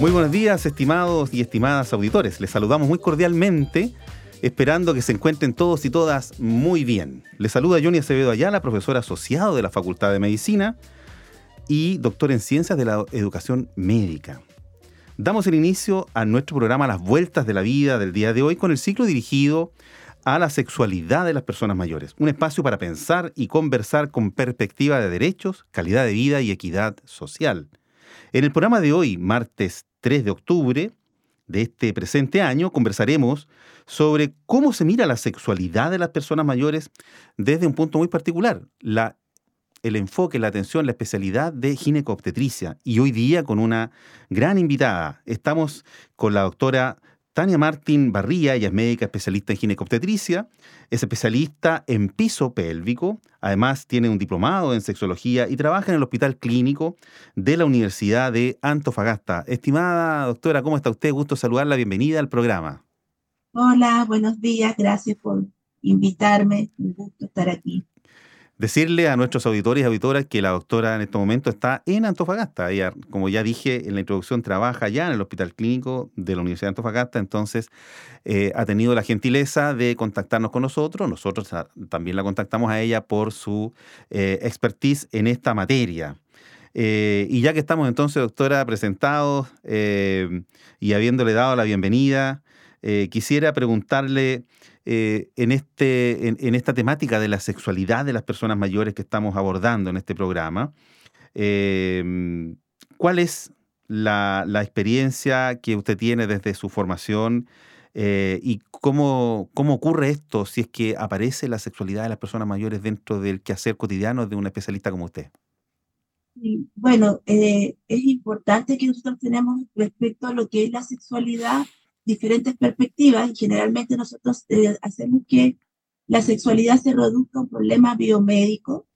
Muy buenos días, estimados y estimadas auditores. Les saludamos muy cordialmente, esperando que se encuentren todos y todas muy bien. Les saluda Johnny Acevedo Ayala, profesor asociado de la Facultad de Medicina y doctor en Ciencias de la Educación Médica. Damos el inicio a nuestro programa Las Vueltas de la Vida del día de hoy con el ciclo dirigido a la sexualidad de las personas mayores. Un espacio para pensar y conversar con perspectiva de derechos, calidad de vida y equidad social. En el programa de hoy, martes 3 de octubre de este presente año, conversaremos sobre cómo se mira la sexualidad de las personas mayores desde un punto muy particular, la, el enfoque, la atención, la especialidad de ginecobstetricia. Y hoy día con una gran invitada. Estamos con la doctora Tania Martín Barría, ella es médica especialista en ginecobstetricia, es especialista en piso pélvico, además tiene un diplomado en sexología y trabaja en el Hospital Clínico de la Universidad de Antofagasta. Estimada doctora, ¿cómo está usted? Gusto saludarla, bienvenida al programa. Hola, buenos días, gracias por invitarme, un gusto estar aquí decirle a nuestros auditores y auditoras que la doctora en este momento está en Antofagasta. Ella, como ya dije en la introducción, trabaja ya en el Hospital Clínico de la Universidad de Antofagasta, entonces eh, ha tenido la gentileza de contactarnos con nosotros. Nosotros también la contactamos a ella por su eh, expertise en esta materia. Eh, y ya que estamos entonces, doctora, presentados y habiéndole dado la bienvenida, quisiera preguntarle eh, en, este, en, esta temática de la sexualidad de las personas mayores que estamos abordando en este programa. Em, ¿Cuál es la, experiencia que usted tiene desde su formación eh, y cómo, cómo ocurre esto si es que aparece la sexualidad de las personas mayores dentro del quehacer cotidiano de un especialista como usted? Bueno, eh, es importante que nosotros tenemos respecto a lo que es la sexualidad diferentes perspectivas y generalmente nosotros eh, hacemos que la sexualidad se reduzca a un problema biomédico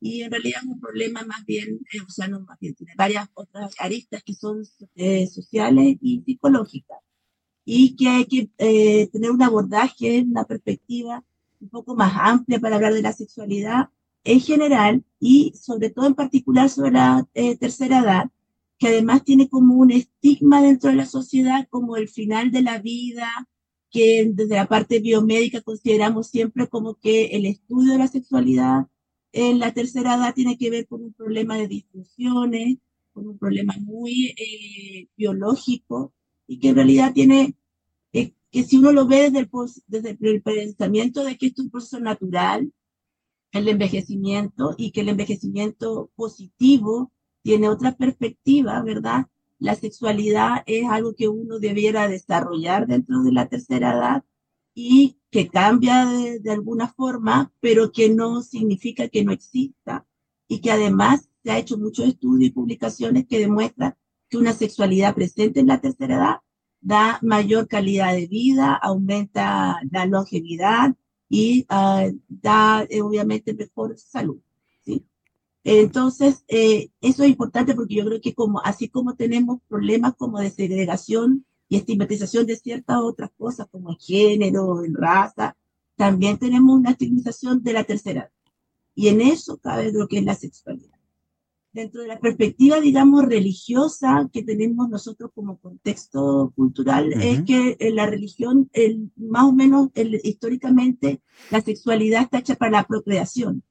y en realidad es un problema más bien, eh, o sea, no más bien, tiene varias otras aristas que son eh, sociales y psicológicas y que hay que tener un abordaje, una perspectiva un poco más amplia para hablar de la sexualidad en general y sobre todo en particular sobre la tercera edad, que además tiene como un estigma dentro de la sociedad, como el final de la vida, que desde la parte biomédica consideramos siempre como que el estudio de la sexualidad en la tercera edad tiene que ver con un problema de disfunciones, con un problema muy eh, biológico y que en realidad tiene, eh, que si uno lo ve desde el, desde el pensamiento de que esto es un proceso natural, el envejecimiento y que el envejecimiento positivo tiene otra perspectiva, ¿verdad? La sexualidad es algo que uno debiera desarrollar dentro de la tercera edad y que cambia de, alguna forma, pero que no significa que no exista y que además se ha hecho muchos estudios y publicaciones que demuestran que una sexualidad presente en la tercera edad da mayor calidad de vida, aumenta la longevidad y ah, da eh, obviamente mejor salud. Entonces, eh, eso es importante porque yo creo que como, así como tenemos problemas como de segregación y estigmatización de ciertas otras cosas como el género, en raza, también tenemos una estigmatización de la tercera. Y en eso cabe lo que es la sexualidad. Dentro de la perspectiva, digamos, religiosa que tenemos nosotros como contexto cultural, es que la religión, el, más o menos el, históricamente, la sexualidad está hecha para la procreación.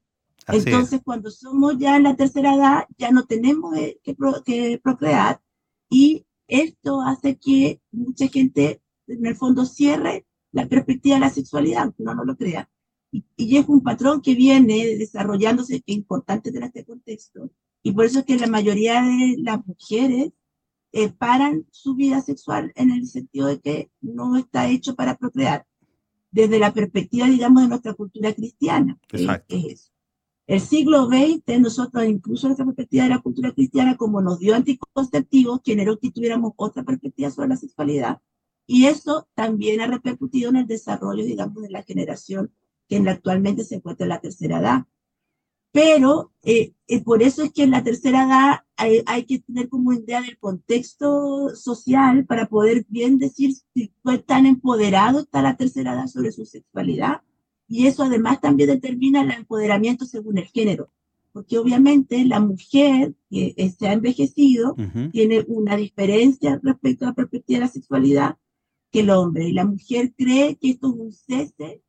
Entonces, cuando somos ya en la tercera edad, ya no tenemos que, procrear y esto hace que mucha gente, en el fondo, cierre la perspectiva de la sexualidad, aunque uno no lo crea. Y, es un patrón que viene desarrollándose, que es importante en este contexto. Y por eso es que la mayoría de las mujeres eh, paran su vida sexual en el sentido de que no está hecho para procrear, desde la perspectiva, digamos, de nuestra cultura cristiana. Exacto. es eso. El siglo XX, nosotros, incluso nuestra perspectiva de la cultura cristiana, como nos dio anticonceptivos, generó que tuviéramos otra perspectiva sobre la sexualidad. Y eso también ha repercutido en el desarrollo, digamos, de la generación que actualmente se encuentra en la tercera edad. Pero eh, eh, por eso es que en la tercera edad hay, hay, que tener como idea del contexto social para poder bien decir si fue tan empoderado está la tercera edad sobre su sexualidad y eso además también determina el empoderamiento según el género, porque obviamente la mujer que eh, se ha envejecido tiene una diferencia respecto a la perspectiva de la sexualidad que el hombre, y la mujer cree que esto es un cese,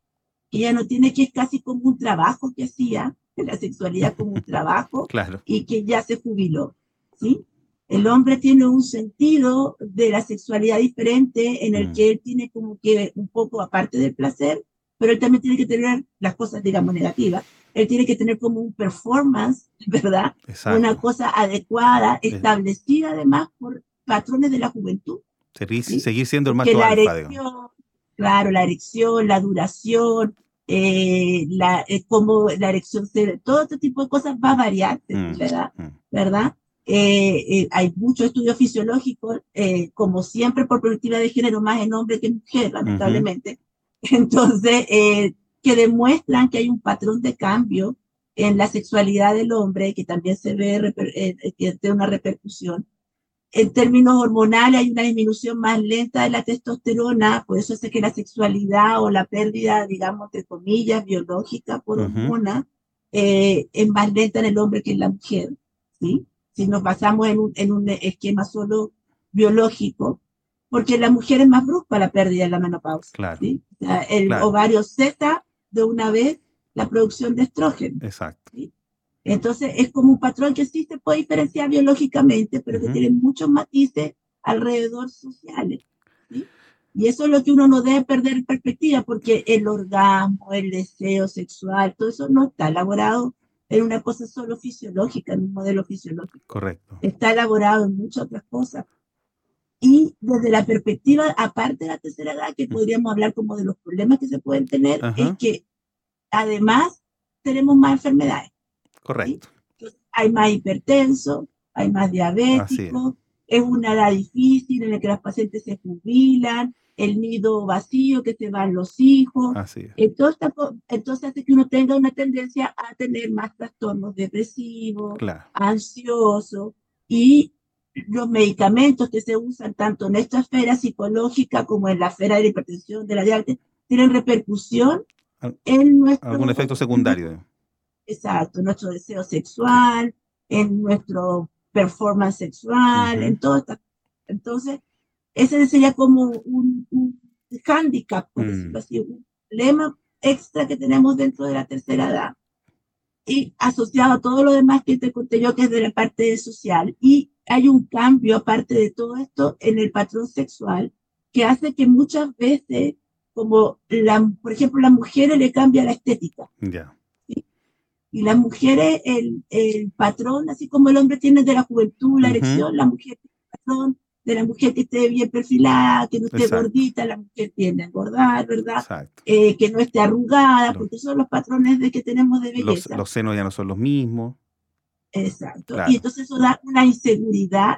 que ya no tiene que es casi como un trabajo que hacía, la sexualidad como un trabajo, claro. y que ya se jubiló, ¿sí? El hombre tiene un sentido de la sexualidad diferente en el mm. que él tiene como que un poco aparte del placer, pero él también tiene que tener las cosas, digamos, negativas. Él tiene que tener como un performance, ¿verdad? Una cosa adecuada, establecida además por patrones de la juventud. Seguir, siendo el macho alfa, Claro, la erección, la duración, eh, la, eh, como la erección, todo este tipo de cosas va a variar, mm, ¿verdad? Mm. ¿verdad? Eh, hay muchos estudios fisiológicos, como siempre por perspectiva de género, más en hombre que en mujer, lamentablemente, entonces, eh, que demuestran que hay un patrón de cambio en la sexualidad del hombre que también se ve, eh, eh, que tiene una repercusión. En términos hormonales hay una disminución más lenta de la testosterona, por eso hace que la sexualidad o la pérdida, digamos, entre comillas, biológica por hormona, es más lenta en el hombre que en la mujer, ¿sí? Si nos basamos en un, en un esquema solo biológico, porque la mujer es más brusca la pérdida de la menopausa. Claro. el ovario cesa de una vez la producción de estrógeno. Exacto. Entonces es como un patrón que sí se puede diferenciar biológicamente, pero que tiene muchos matices alrededor sociales. Y eso es lo que uno no debe perder en perspectiva, porque el orgasmo, el deseo sexual, todo eso no está elaborado en una cosa solo fisiológica, en un modelo fisiológico. Correcto. Está elaborado en muchas otras cosas. Y desde la perspectiva, aparte de la tercera edad, que podríamos hablar como de los problemas que se pueden tener, es que además tenemos más enfermedades. Correcto. Hay más hipertenso, hay más diabéticos, es. una edad difícil en la que las pacientes se jubilan, el nido vacío, que se van los hijos. Así entonces, entonces hace que uno tenga una tendencia a tener más trastornos depresivos, ansiosos, y los medicamentos que se usan tanto en esta esfera psicológica como en la esfera de la hipertensión, de la diabetes, tienen repercusión en nuestro... Algún efecto secundario. Exacto, en nuestro deseo sexual, en nuestro performance sexual, en todo esto. Entonces, ese sería como un, un handicap, por mm. decirlo así, un problema extra que tenemos dentro de la tercera edad y asociado a todo lo demás que te conté yo, que es de la parte social. Y hay un cambio, aparte de todo esto, en el patrón sexual, que hace que muchas veces, como la, por ejemplo, las mujeres le cambia la estética. Ya. Y las mujeres, el, el, patrón, así como el hombre tiene de la juventud, la erección, la mujer tiene el patrón de la mujer que esté bien perfilada, que no esté gordita, la mujer tiende a engordar, ¿verdad? Eh, que no esté arrugada, porque son los patrones de que tenemos de belleza. Los, los senos ya no son los mismos. Exacto. Y entonces eso da una inseguridad,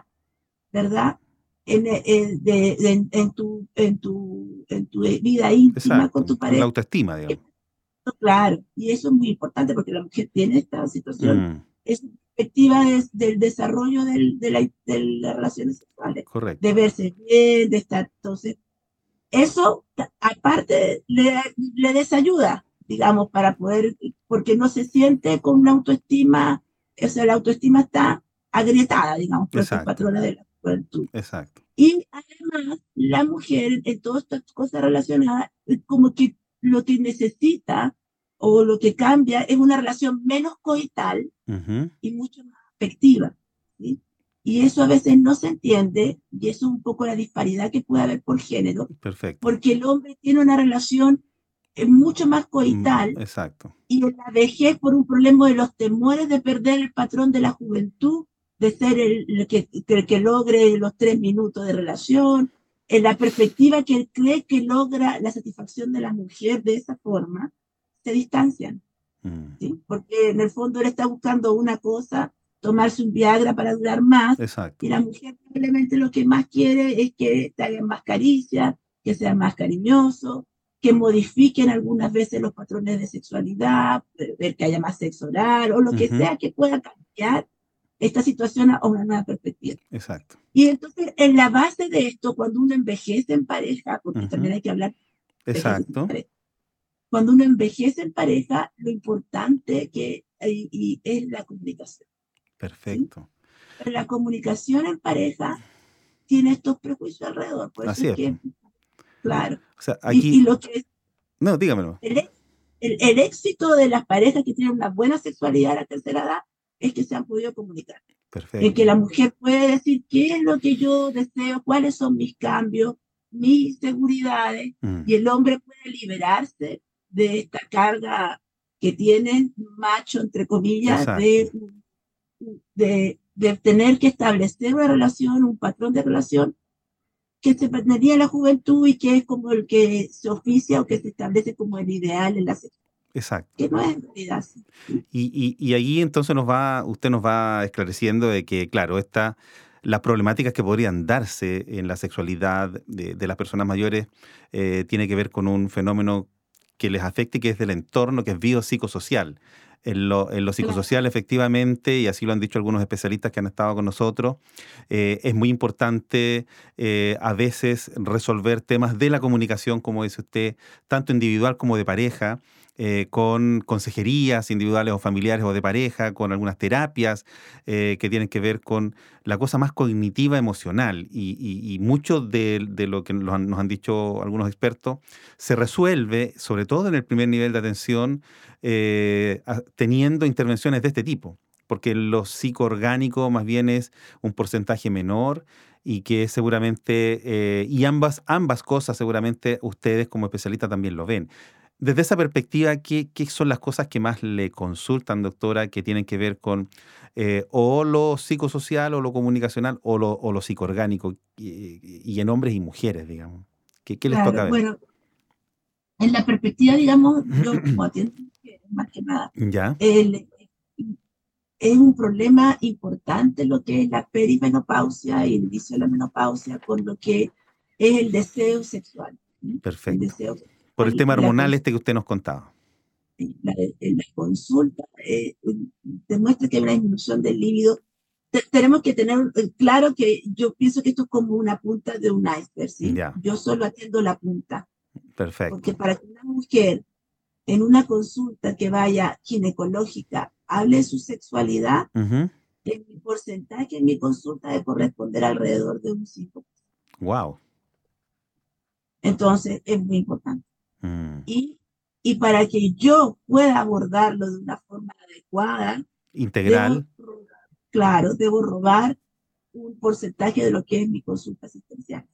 ¿verdad? En, eh, en, en, tu, en, tu, en tu vida íntima con tu pareja. La autoestima, digamos. Claro, y eso es muy importante porque la mujer tiene esta situación. Mm. Es perspectiva del desarrollo del, de, la, de, las relaciones sexuales. Correcto. De verse bien, de estar. Entonces, eso, aparte, le, le desayuda, digamos, para poder, porque no se siente con una autoestima o sea, la autoestima está agrietada, digamos, por los patrones de la juventud. Exacto. Y además, la mujer, en todas estas cosas relacionadas, como que lo que necesita o lo que cambia es una relación menos coital y mucho más afectiva. ¿sí? Y eso a veces no se entiende, y eso es un poco la disparidad que puede haber por género. Perfecto. Porque el hombre tiene una relación mucho más coital. Mm, exacto. Y en la vejez por un problema de los temores de perder el patrón de la juventud, de ser el, que, que, logre los tres minutos de relación, en la perspectiva que él cree que logra la satisfacción de la mujer de esa forma, se distancian. Mm, ¿sí? Porque en el fondo él está buscando una cosa, tomarse un Viagra para durar más, Exacto. y la mujer probablemente lo que más quiere es que te hagan más caricias, que sea más cariñoso, que modifiquen algunas veces los patrones de sexualidad, eh, ver que haya más sexo oral o lo que sea que pueda cambiar esta situación a una nueva perspectiva. Exacto. Y entonces, en la base de esto, cuando uno envejece en pareja, porque también hay que hablar Exacto. pareja, cuando uno envejece en pareja, lo importante que y, y es la comunicación. Perfecto. Pero la comunicación en pareja tiene estos prejuicios alrededor. Por eso Así es es, que, claro. O sea, Y, lo que es No, dígamelo. el, ex- el, el éxito de las parejas que tienen una buena sexualidad a la tercera edad es que se han podido comunicar. En Perfecto. que la mujer puede decir qué es lo que yo deseo, cuáles son mis cambios, mis inseguridades, Mm, y el hombre puede liberarse de esta carga que tienen macho, entre comillas, de, de, de tener que establecer una relación, un patrón de relación que se pertenecía en la juventud y que es como el que se oficia o que se establece como el ideal en la sexualidad, Exacto. que no es en realidad así. Y, y, y ahí entonces nos va, usted nos va esclareciendo de que, claro, esta, las problemáticas que podrían darse en la sexualidad de, de las personas mayores eh, tiene que ver con un fenómeno que les afecte, que es del entorno, que es biopsicosocial. En lo, en lo psicosocial, efectivamente, y así lo han dicho algunos especialistas que han estado con nosotros, eh, es muy importante eh, a veces resolver temas de la comunicación, como dice usted, tanto individual como de pareja, eh, con consejerías individuales o familiares o de pareja, con algunas terapias eh, que tienen que ver con la cosa más cognitiva emocional. Y, y- mucho de, lo que nos han, dicho algunos expertos se resuelve, sobre todo en el primer nivel de atención, eh, teniendo intervenciones de este tipo. Porque lo psicoorgánico más bien es un porcentaje menor y que seguramente, y ambas, ambas cosas seguramente ustedes como especialistas también lo ven. Desde esa perspectiva, ¿qué, qué son las cosas que más le consultan, doctora, que tienen que ver con eh, o lo psicosocial o lo comunicacional o lo, o lo psicoorgánico, y, y en hombres y mujeres, digamos? ¿Qué, qué les Claro, toca ver? Bueno, en la perspectiva, digamos, yo como atiendo más que nada, ¿Ya? el- es un problema importante lo que es la perimenopausia y el inicio de la menopausia con lo que es el deseo sexual. ¿sí? El Perfecto. deseo Por el tema hormonal este que usted nos contaba. la, la consulta eh, demuestra que hay una disminución del líbido. Te- tenemos que tener eh, claro que yo pienso que esto es como una punta de un iceberg, ¿sí? Ya. Yo solo atiendo la punta, Perfecto. porque para que una mujer en una consulta que vaya ginecológica hable de su sexualidad, Ujú. en mi porcentaje en mi consulta de corresponder alrededor de un 5. Wow. Entonces, es muy importante. Mm. Y, y para que yo pueda abordarlo de una forma adecuada, Integral. debo robar- claro, debo robar un porcentaje de lo que es mi consulta asistencial.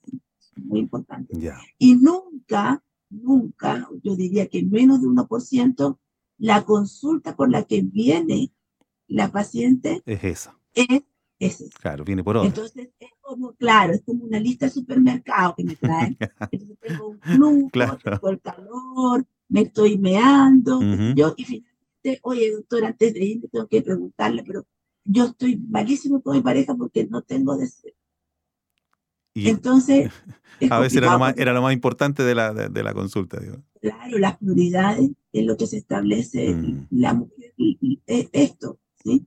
muy importante. Y nunca, nunca, yo diría que menos de 1%, la consulta por la que viene la paciente Es esa. es Claro, viene por otra. Entonces, es como, claro, es como una lista de supermercado que me traen. Entonces, tengo un flujo, Claro. tengo el calor, me estoy meando, yo, y finalmente, oye, doctor, antes de irme tengo que preguntarle, pero yo estoy malísimo con mi pareja porque no tengo deseo. y Entonces, es a veces era lo, más, era lo más importante de la, de, de la consulta. Digo. claro, las prioridades es lo que se establece Mm. la mujer, y- y es esto, ¿sí?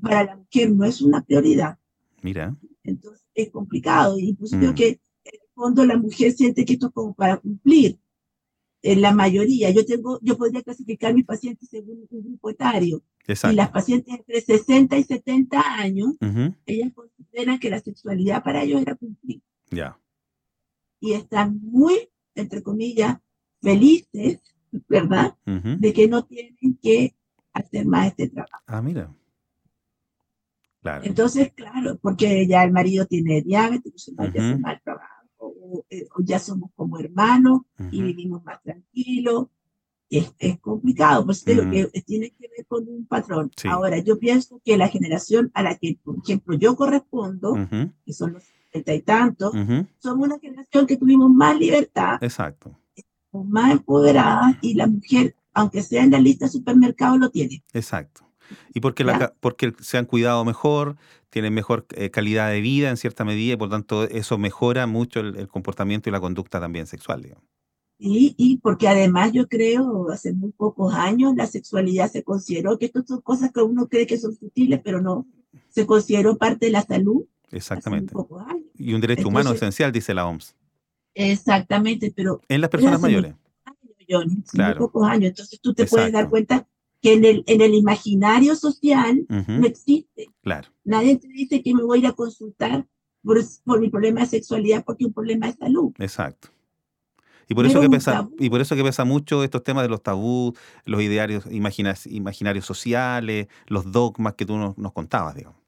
Para la mujer no es una prioridad. Mira. Entonces es complicado. Y incluso Mm. creo que en el fondo la mujer siente que esto es como para cumplir. En la mayoría, yo tengo, yo podría clasificar mis pacientes según un grupo etario. Y Exacto. las pacientes entre 60 y 70 años, ellas consideran que la sexualidad para ellos era cumplir. Ya. Y están muy, entre comillas, felices, ¿verdad? De que no tienen que hacer más este trabajo. Ah, mira. Claro. Entonces, claro, porque ya el marido tiene diabetes, el marido hace mal trabajo, o, eh, o ya somos como hermanos y vivimos más tranquilos. Es, es complicado, pues te digo Mm. que tiene que ver con un patrón. Sí. Ahora, yo pienso que la generación a la que, por ejemplo, yo correspondo, que son los setenta y tantos, somos una generación que tuvimos más libertad, Exacto. más empoderada y la mujer aunque sea en la lista de supermercados, lo tiene. Exacto. Y porque, la, porque se han cuidado mejor, tienen mejor eh, calidad de vida en cierta medida y por tanto eso mejora mucho el, comportamiento y la conducta también sexual. Digamos. Y, y, porque además yo creo, hace muy pocos años la sexualidad se consideró que estas son cosas que uno cree que son sutiles, pero no, se consideró parte de la salud. Exactamente. Y un derecho humano esencial, dice la OMS. Exactamente, pero... En las personas mayores. claro. pocos años. Entonces tú te puedes dar cuenta que en el, en el imaginario social no existe. Claro. Nadie te dice que me voy a ir a consultar por, por mi problema de sexualidad porque es un problema de salud. Exacto. Y por, eso que pesa, y por eso que pesa mucho estos temas de los tabús, los idearios imaginarios sociales, los dogmas que tú nos, nos contabas, digamos.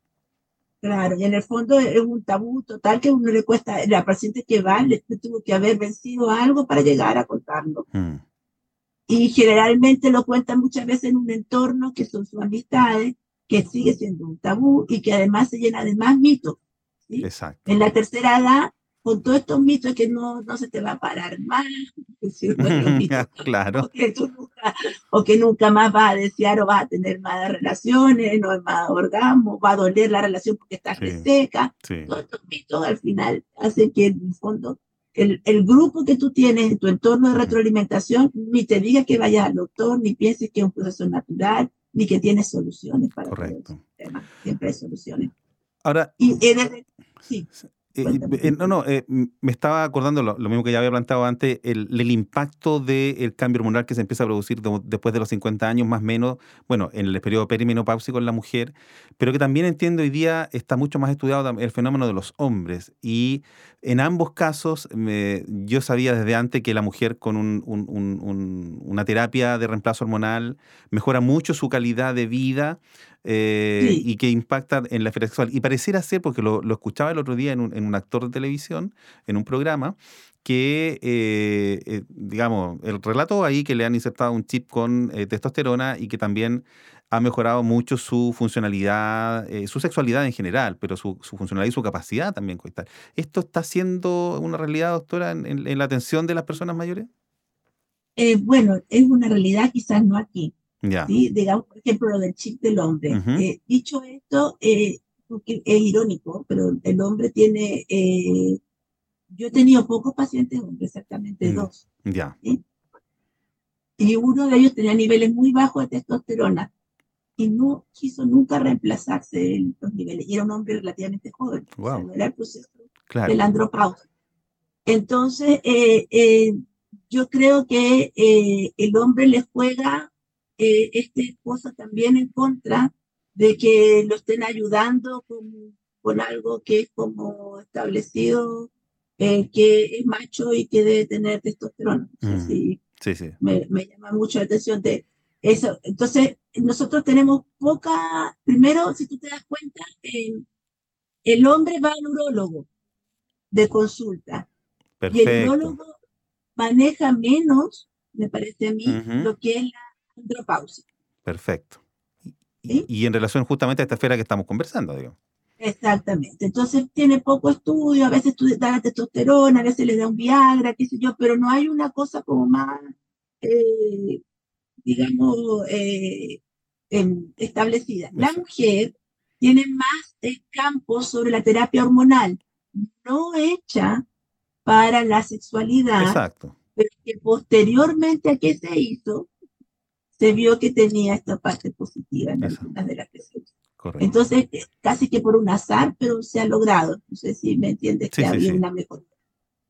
Claro, y en el fondo es un tabú total que a uno le cuesta, la paciente que va le tuvo que haber vencido algo para llegar a contarlo. Mm. Y generalmente lo cuentan muchas veces en un entorno que son sus amistades, que sigue siendo un tabú y que además se llena de más mitos. Exacto. En la tercera edad, con todos estos mitos que no, no se te va a parar más, claro. O que, nunca, o que nunca más vas a desear o vas a tener más relaciones, no hay más orgasmo, va a doler la relación porque estás seca. Todos estos mitos al final hacen que en el fondo el, el, grupo que tú tienes en tu entorno de retroalimentación ni te diga que vayas al doctor, ni pienses que es un proceso natural, ni que tienes soluciones para Correcto. Siempre hay soluciones. Ahora, y sí. Eh, eh, no, no, eh, me estaba acordando lo, mismo que ya había planteado antes, el, el impacto del cambio hormonal que se empieza a producir después de los 50 años, más o menos, bueno, en el periodo perimenopáusico en la mujer, pero que también entiendo hoy día está mucho más estudiado el fenómeno de los hombres. Y en ambos casos, yo sabía desde antes que la mujer con un, un, una terapia de reemplazo hormonal mejora mucho su calidad de vida eh, y que impacta en la esfera sexual. Y pareciera ser, porque lo, escuchaba el otro día en un, en un, actor de televisión, en un programa, que, eh, eh, digamos, el relato ahí que le han insertado un chip con testosterona y que también ha mejorado mucho su funcionalidad, su sexualidad en general, pero su, su, funcionalidad y su capacidad también. ¿Esto está siendo una realidad, doctora, en, en, la atención de las personas mayores? bueno, es una realidad quizás no aquí, Digamos, por ejemplo, lo del chip del hombre. Eh, dicho esto, eh, es irónico, pero el hombre tiene, eh, yo he tenido pocos pacientes hombres, exactamente mm, dos. Ya. Y uno de ellos tenía niveles muy bajos de testosterona y no quiso nunca reemplazarse en los niveles. Y era un hombre relativamente joven. Wow. era el proceso de la andropausa. Entonces, yo creo que el hombre le juega eh, este cosa también en contra de que lo estén ayudando con, con algo que es como establecido eh, que es macho y que debe tener testosterona. Mm. sí, sí. Me, me, llama mucho la atención de eso. Entonces, nosotros tenemos poca, primero, si tú te das cuenta, el hombre va al urólogo de consulta Perfecto. y el urólogo maneja menos, me parece a mí, lo que es la andropausia. Perfecto. Y, en relación justamente a esta esfera que estamos conversando, digo. Exactamente. Entonces tiene poco estudio, a veces da la testosterona, a veces le da un Viagra, qué sé yo, pero no hay una cosa como más, eh, digamos, eh, establecida. La mujer tiene más campo sobre la terapia hormonal, no hecha para la sexualidad, Exacto. pero que posteriormente a que se hizo, se vio que tenía esta parte positiva en algunas de las que se Entonces, eh, casi que por un azar, pero se ha logrado. No sé si me entiendes que había una mejor.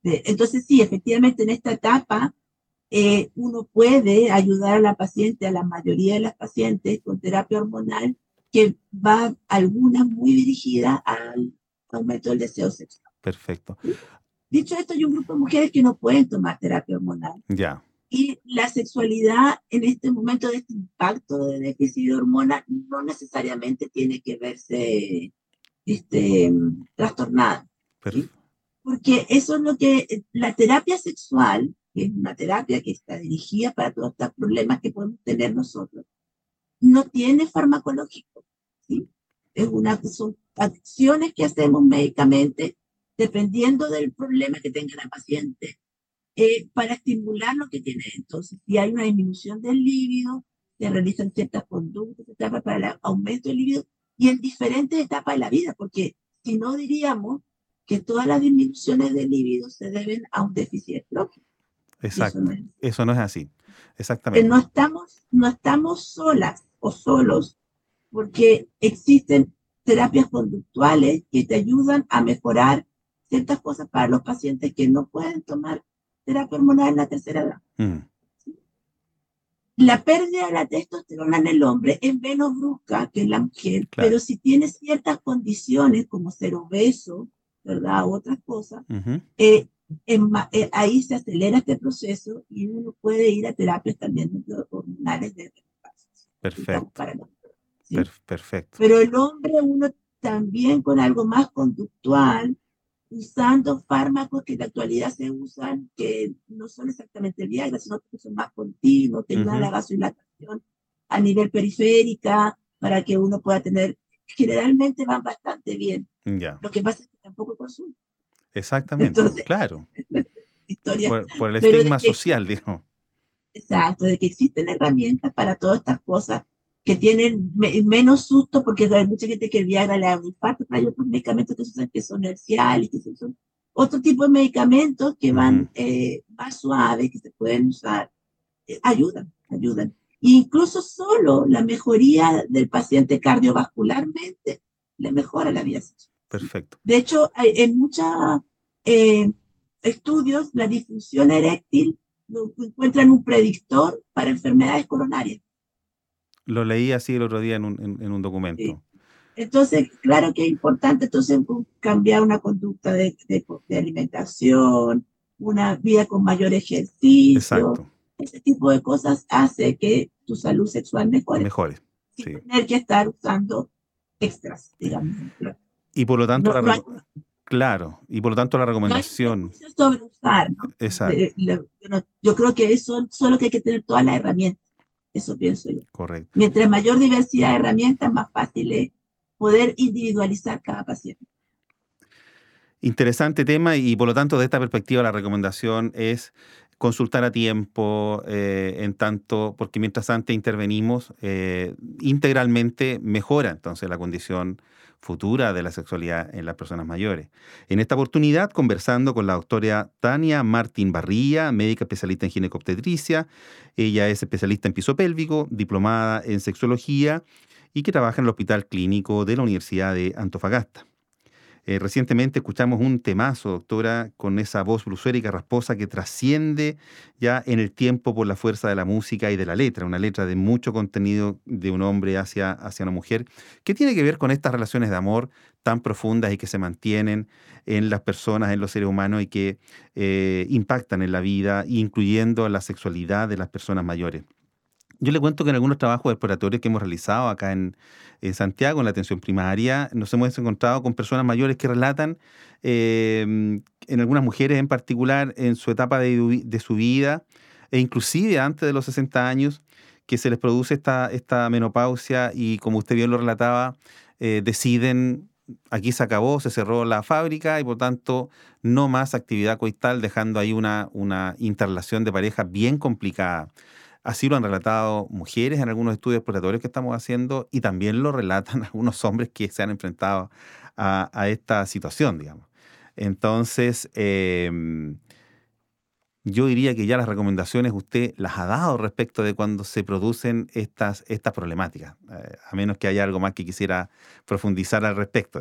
Entonces, sí, efectivamente, en esta etapa, eh, uno puede ayudar a la paciente, a la mayoría de las pacientes, con terapia hormonal, que va alguna muy dirigida al aumento del deseo sexual. Perfecto. Dicho esto, hay un grupo de mujeres que no pueden tomar terapia hormonal. Ya. Y la sexualidad en este momento de este impacto de déficit de hormona no necesariamente tiene que verse este, trastornada. Porque eso es lo que la terapia sexual, que es una terapia que está dirigida para todos estos problemas que podemos tener nosotros, no tiene farmacológico. ¿sí? Es una, son acciones que hacemos médicamente dependiendo del problema que tenga la paciente eh, para estimular lo que tiene. Entonces, si hay una disminución del líbido, se realizan ciertas conductas, etapas para el aumento del líbido y en diferentes etapas de la vida, porque si no diríamos que todas las disminuciones del líbido se deben a un déficit lógico. Exacto. Eso no, es, así. Exactamente. no estamos, no estamos solas o solos porque existen terapias conductuales que te ayudan a mejorar ciertas cosas para los pacientes que no pueden tomar terapia hormonal en la tercera edad. Mm. La pérdida de la testosterona en el hombre es menos brusca que en la mujer, pero si tiene ciertas condiciones como ser obeso, ¿verdad? U otras cosas, eh, eh, ahí se acelera este proceso y uno puede ir a terapias también hormonales de Perfecto. Perfecto. Pero el hombre, uno también con algo más conductual, usando fármacos que en la actualidad se usan, que no son exactamente Viagra, sino que son más continuos, que ayudan a la vasodilatación a nivel periférica, para que uno pueda tener, generalmente van bastante bien. Lo que pasa es que tampoco consumen. Exactamente, claro. Por, el estigma social, dijo. Exacto, de que existen herramientas para todas estas cosas que tienen menos susto, porque hay mucha gente que Viagra le da un infarto, pero hay otros medicamentos que, son, que son y que son otro tipo de medicamentos que van eh, más suaves, que se pueden usar, eh, ayudan, ayudan. incluso solo la mejoría del paciente cardiovascularmente le mejora la vida sexual. Perfecto. De hecho, en muchos eh, estudios, la disfunción eréctil encuentran un predictor para enfermedades coronarias. Lo leí así el otro día en un, en, un documento. Entonces, claro que es importante entonces cambiar una conducta de, de, alimentación, una vida con mayor ejercicio. Exacto. Ese tipo de cosas hace que tu salud sexual mejore. Mejore. Sin tener que estar usando extras, digamos. Y por lo tanto, la, claro, y por lo tanto la recomendación. No usar, ¿no? Exacto. yo creo que eso solo que hay que tener todas las herramientas. Eso pienso yo. Correcto. Mientras mayor diversidad de herramientas, más fácil es poder individualizar cada paciente. Interesante tema y por lo tanto de esta perspectiva la recomendación es consultar a tiempo, eh, en tanto, porque mientras antes intervenimos, eh, integralmente mejora entonces la condición futura de la sexualidad en las personas mayores. En esta oportunidad, conversando con la doctora Tania Martín Barría, médica especialista en ginecobstetricia. Ella es especialista en piso pélvico, diplomada en sexología y que trabaja en el Hospital Clínico de la Universidad de Antofagasta. Eh, recientemente escuchamos un temazo, doctora, con esa voz y rasposa que trasciende ya en el tiempo por la fuerza de la música y de la letra, una letra de mucho contenido de un hombre hacia, hacia una mujer, que tiene que ver con estas relaciones de amor tan profundas y que se mantienen en las personas, en los seres humanos y que eh, impactan en la vida, incluyendo la sexualidad de las personas mayores. Yo le cuento que en algunos trabajos exploratorios que hemos realizado acá en, Santiago, en la atención primaria, nos hemos encontrado con personas mayores que relatan, em, en algunas mujeres en particular, en su etapa de, su vida, e inclusive antes de los 60 años, que se les produce esta, esta menopausia y como usted bien lo relataba, eh, deciden, aquí se acabó, se cerró la fábrica y por tanto no más actividad coital, dejando ahí una, una interrelación de pareja bien complicada. Así lo han relatado mujeres en algunos estudios exploratorios que estamos haciendo y también lo relatan algunos hombres que se han enfrentado a, esta situación, digamos. Entonces, em, yo diría que ya las recomendaciones usted las ha dado respecto de cuando se producen estas, estas problemáticas, eh, a menos que haya algo más que quisiera profundizar al respecto.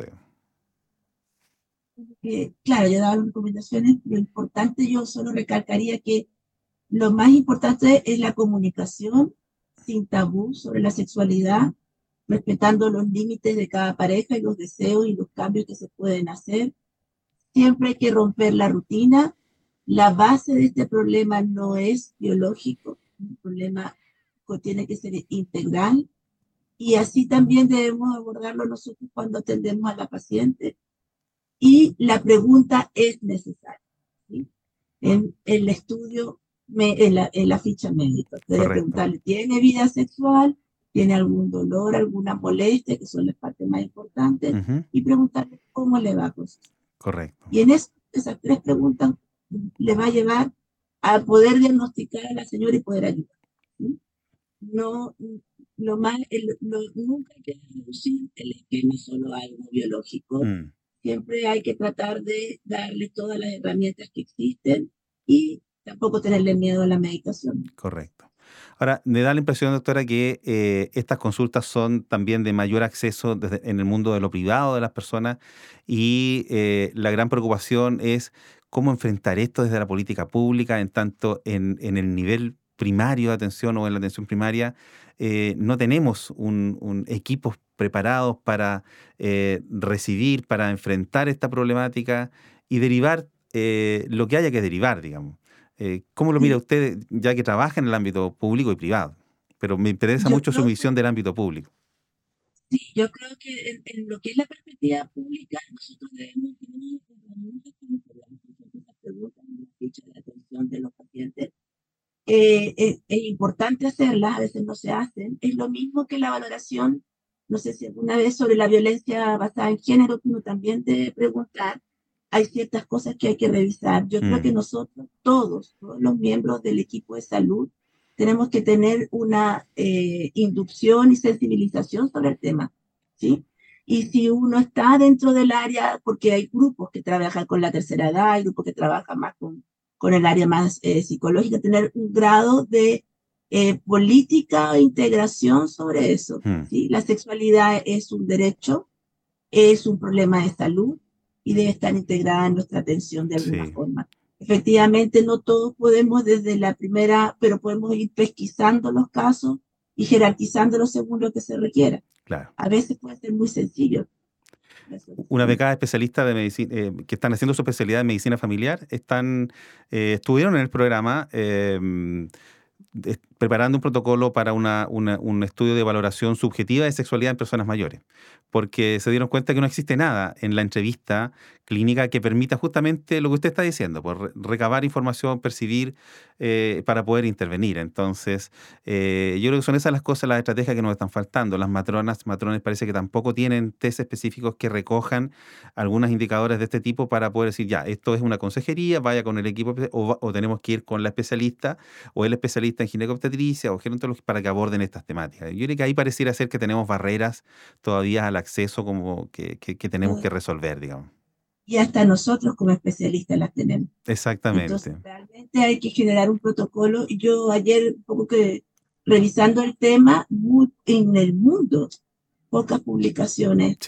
Eh, claro, ya he dado recomendaciones. Lo importante yo solo recalcaría que lo más importante es la comunicación sin tabú sobre la sexualidad, respetando los límites de cada pareja y los deseos y los cambios que se pueden hacer. Siempre hay que romper la rutina. La base de este problema no es biológico, un problema tiene que ser integral. Y así también debemos abordarlo nosotros cuando atendemos a la paciente. Y la pregunta es necesaria. En el estudio en, la, en la ficha médica. Debe preguntarle, ¿tiene vida sexual? ¿Tiene algún dolor, alguna molestia, que son las partes más importantes? Y preguntarle cómo le va con eso. Correcto. Y en esas tres preguntas le va a llevar a poder diagnosticar a la señora y poder ayudar. No, lo más, nunca hay que reducir el esquema solo a algo biológico. Mm. Siempre hay que tratar de darle todas las herramientas que existen y tampoco tenerle miedo a la meditación. Correcto. Ahora, me da la impresión, doctora, que eh, estas consultas son también de mayor acceso en el mundo de lo privado de las personas y eh, la gran preocupación es cómo enfrentar esto desde la política pública, en tanto en, el nivel primario de atención o en la atención primaria, eh, no tenemos un, equipos preparados para recibir, para enfrentar esta problemática y derivar lo que haya que derivar, digamos. Eh, ¿Cómo lo mira usted, ya que trabaja en el ámbito público y privado? Pero me interesa mucho su visión del ámbito público. Sí, yo creo que en, lo que es la perspectiva pública, nosotros debemos tener herramientas las preguntas en la ficha de atención de los pacientes. Eh, es, es, importante hacerlas, a veces no se hacen. Es lo mismo que la valoración, no sé si alguna vez sobre la violencia basada en género, que uno también debe preguntar hay ciertas cosas que hay que revisar. Yo creo mm. que nosotros, todos, todos los miembros del equipo de salud, tenemos que tener una eh, inducción y sensibilización sobre el tema, ¿sí? Y si uno está dentro del área, porque hay grupos que trabajan con la tercera edad, hay grupos que trabajan más con, con el área más eh, psicológica, tener un grado de eh, política o integración sobre eso. Mm. ¿sí? La sexualidad es un derecho, es un problema de salud, y debe estar integrada en nuestra atención de alguna forma. Efectivamente, no todos podemos desde la primera, pero podemos ir pesquisando los casos y jerarquizándolos según lo que se requiera. Claro. A veces puede ser muy sencillo. Una becada especialista de medicina, eh, que están haciendo su especialidad en medicina familiar, están, eh, estuvieron en el programa eh, preparando un protocolo para un estudio de valoración subjetiva de sexualidad en personas mayores, porque se dieron cuenta que no existe nada en la entrevista clínica que permita justamente lo que usted está diciendo, por recabar información, percibir eh, para poder intervenir. Entonces, eh, yo creo que son esas las cosas, las estrategias que nos están faltando. Las matronas, matrones parece que tampoco tienen test específicos que recojan algunos indicadores de este tipo para poder decir, ya, esto es una consejería, vaya con el equipo o, o tenemos que ir con la especialista o el especialista en ginecobstetricia o gerontología para que aborden estas temáticas. Yo creo que ahí pareciera ser que tenemos barreras todavía al acceso como que, que tenemos que resolver, digamos y hasta nosotros como especialistas las tenemos. Exactamente. Entonces, realmente hay que generar un protocolo. Yo ayer, un poco que revisando el tema, muy, en el mundo, pocas publicaciones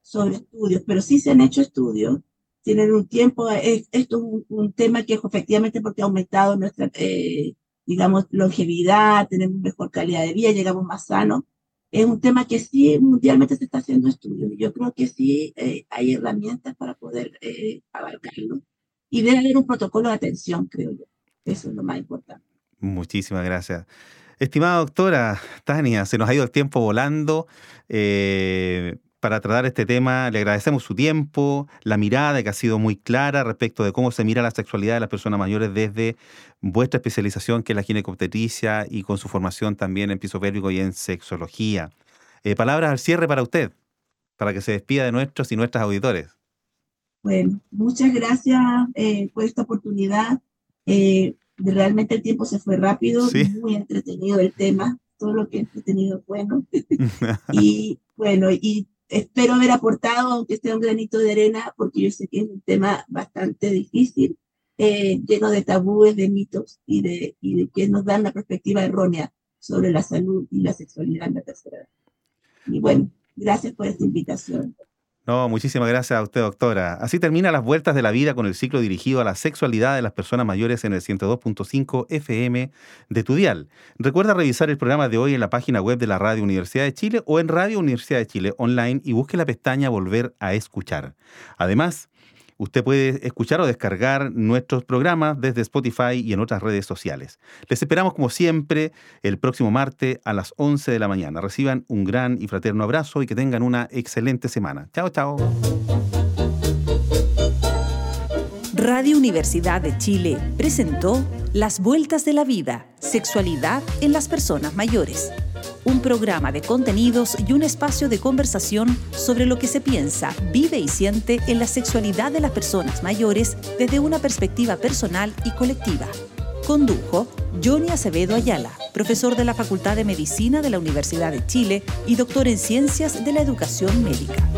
sobre estudios, pero sí se han hecho estudios, tienen un tiempo, esto es un, tema que efectivamente porque ha aumentado nuestra, eh, digamos, longevidad, tenemos mejor calidad de vida, llegamos más sanos, es un tema que sí mundialmente se está haciendo estudios. Yo creo que sí eh, hay herramientas para poder eh, abarcarlo. Y debe haber un protocolo de atención, creo yo. Eso es lo más importante. Muchísimas gracias. Estimada doctora Tania, se nos ha ido el tiempo volando. Eh, para tratar este tema. Le agradecemos su tiempo, la mirada que ha sido muy clara respecto de cómo se mira la sexualidad de las personas mayores desde vuestra especialización, que es la ginecobstetricia, y con su formación también en piso pélvico y en sexología. Eh, palabras al cierre para usted, para que se despida de nuestros y nuestras auditores. Bueno, muchas gracias eh, por esta oportunidad. Eh, realmente el tiempo se fue rápido, muy entretenido el tema, todo lo que he entretenido bueno. y bueno, y espero haber aportado, aunque sea un granito de arena, porque yo sé que es un tema bastante difícil, eh, lleno de tabúes, de mitos y de, y de que nos dan una perspectiva errónea sobre la salud y la sexualidad en la tercera edad. Y bueno, gracias por esta invitación. No, muchísimas gracias a usted, doctora. Así termina las vueltas de la vida con el ciclo dirigido a la sexualidad de las personas mayores en el 102.5 FM de Tudial. Recuerda revisar el programa de hoy en la página web de la Radio Universidad de Chile o en Radio Universidad de Chile online y busque la pestaña Volver a escuchar. Además, Usted puede escuchar o descargar nuestros programas desde Spotify y en otras redes sociales. Les esperamos como siempre el próximo martes a las 11 de la mañana. Reciban un gran y fraterno abrazo y que tengan una excelente semana. Chao, chao. Radio Universidad de Chile presentó Las Vueltas de la Vida, Sexualidad en las Personas Mayores un programa de contenidos y un espacio de conversación sobre lo que se piensa, vive y siente en la sexualidad de las personas mayores desde una perspectiva personal y colectiva. Condujo Johnny Acevedo Ayala, profesor de la Facultad de Medicina de la Universidad de Chile y doctor en Ciencias de la Educación Médica.